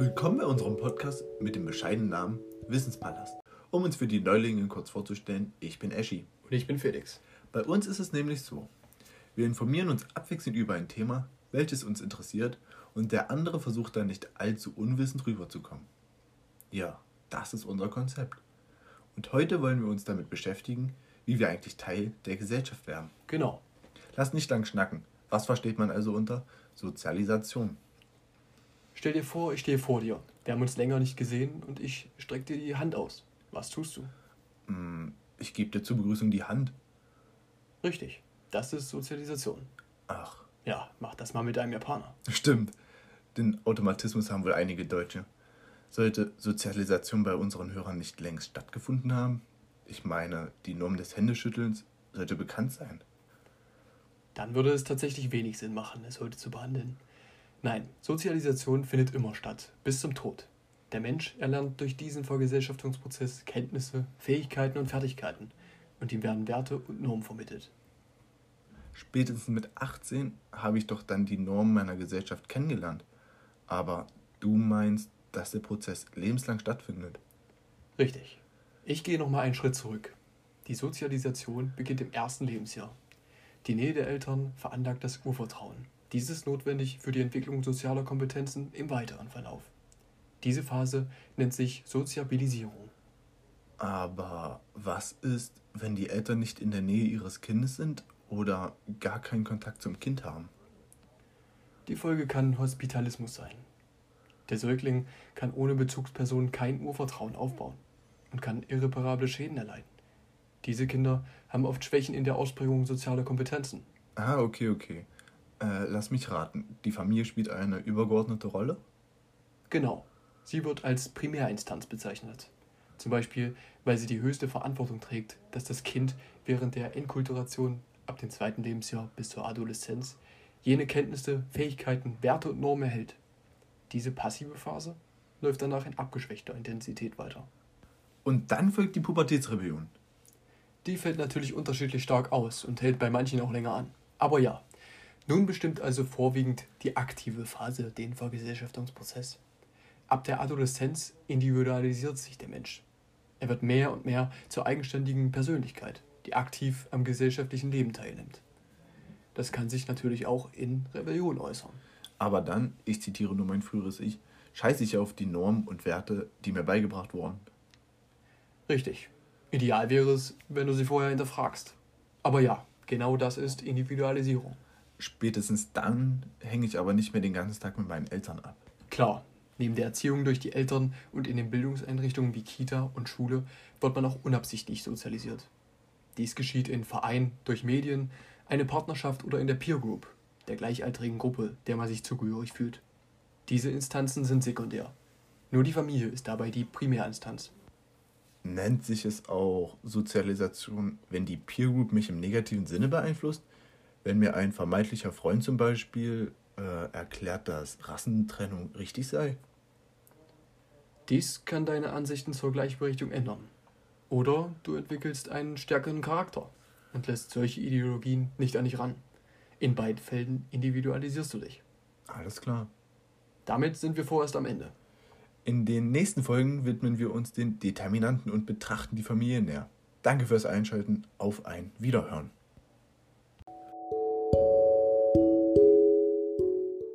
Willkommen bei unserem Podcast mit dem bescheidenen Namen Wissenspalast. Um uns für die Neulinge kurz vorzustellen, ich bin Eschi. Und ich bin Felix. Bei uns ist es nämlich so, wir informieren uns abwechselnd über ein Thema, welches uns interessiert und der andere versucht dann nicht allzu unwissend rüberzukommen. Ja, das ist unser Konzept. Und heute wollen wir uns damit beschäftigen, wie wir eigentlich Teil der Gesellschaft werden. Genau. Lass nicht lang schnacken. Was versteht man also unter Sozialisation? Stell dir vor, ich stehe vor dir. Wir haben uns länger nicht gesehen und ich strecke dir die Hand aus. Was tust du? Hm, Ich gebe dir zur Begrüßung die Hand. Richtig. Das ist Sozialisation. Ach, Ja, mach das mal mit einem Japaner. stimmt. Den Automatismus haben wohl einige Deutsche. Sollte Sozialisation bei unseren Hörern nicht längst stattgefunden haben? Ich meine, die Norm des Händeschüttelns sollte bekannt sein. Dann würde es tatsächlich wenig Sinn machen, es heute zu behandeln. Nein, Sozialisation findet immer statt, bis zum Tod. Der Mensch erlernt durch diesen Vergesellschaftungsprozess Kenntnisse, Fähigkeiten und Fertigkeiten. Und ihm werden Werte und Normen vermittelt. Spätestens mit 18 habe ich doch dann die Normen meiner Gesellschaft kennengelernt. Aber du meinst, dass der Prozess lebenslang stattfindet. Richtig. Ich gehe nochmal einen Schritt zurück. Die Sozialisation beginnt im ersten Lebensjahr. Die Nähe der Eltern veranlagt das Urvertrauen. Dies ist notwendig für die Entwicklung sozialer Kompetenzen im weiteren Verlauf. Diese Phase nennt sich Soziabilisierung. Aber was ist, wenn die Eltern nicht in der Nähe ihres Kindes sind oder gar keinen Kontakt zum Kind haben? Die Folge kann Hospitalismus sein. Der Säugling kann ohne Bezugsperson kein Urvertrauen aufbauen und kann irreparable Schäden erleiden. Diese Kinder haben oft Schwächen in der Ausprägung sozialer Kompetenzen. Ah, okay, okay. Äh, lass mich raten. Die Familie spielt eine übergeordnete Rolle? Genau. Sie wird als Primärinstanz bezeichnet. Zum Beispiel, weil sie die höchste Verantwortung trägt, dass das Kind während der Enkulturation ab dem zweiten Lebensjahr bis zur Adoleszenz jene Kenntnisse, Fähigkeiten, Werte und Normen erhält. Diese passive Phase läuft danach in abgeschwächter Intensität weiter. Und dann folgt die Pubertätsrebellion. Die fällt natürlich unterschiedlich stark aus und hält bei manchen auch länger an. Aber ja, nun bestimmt also vorwiegend die aktive Phase den Vergesellschaftungsprozess. Ab der Adoleszenz individualisiert sich der Mensch. Er wird mehr und mehr zur eigenständigen Persönlichkeit, die aktiv am gesellschaftlichen Leben teilnimmt. Das kann sich natürlich auch in Rebellion äußern. Aber dann, ich zitiere nur mein früheres Ich, scheiße ich auf die Normen und Werte, die mir beigebracht wurden. Richtig. Ideal wäre es, wenn du sie vorher hinterfragst. Aber ja, genau das ist Individualisierung. Spätestens dann hänge ich aber nicht mehr den ganzen Tag mit meinen Eltern ab. Klar, neben der Erziehung durch die Eltern und in den Bildungseinrichtungen wie Kita und Schule wird man auch unabsichtlich sozialisiert. Dies geschieht in Vereinen, durch Medien, eine Partnerschaft oder in der Peer Group, der gleichaltrigen Gruppe, der man sich zugehörig fühlt. Diese Instanzen sind sekundär. Nur die Familie ist dabei die Primärinstanz. Nennt sich es auch Sozialisation, wenn die Peer Group mich im negativen Sinne beeinflusst? Wenn mir ein vermeintlicher Freund zum Beispiel äh, erklärt, dass Rassentrennung richtig sei? Dies kann deine Ansichten zur Gleichberechtigung ändern. Oder du entwickelst einen stärkeren Charakter und lässt solche Ideologien nicht an dich ran. In beiden Fällen individualisierst du dich. Alles klar. Damit sind wir vorerst am Ende. In den nächsten Folgen widmen wir uns den Determinanten und betrachten die Familie näher. Danke fürs Einschalten. Auf ein Wiederhören.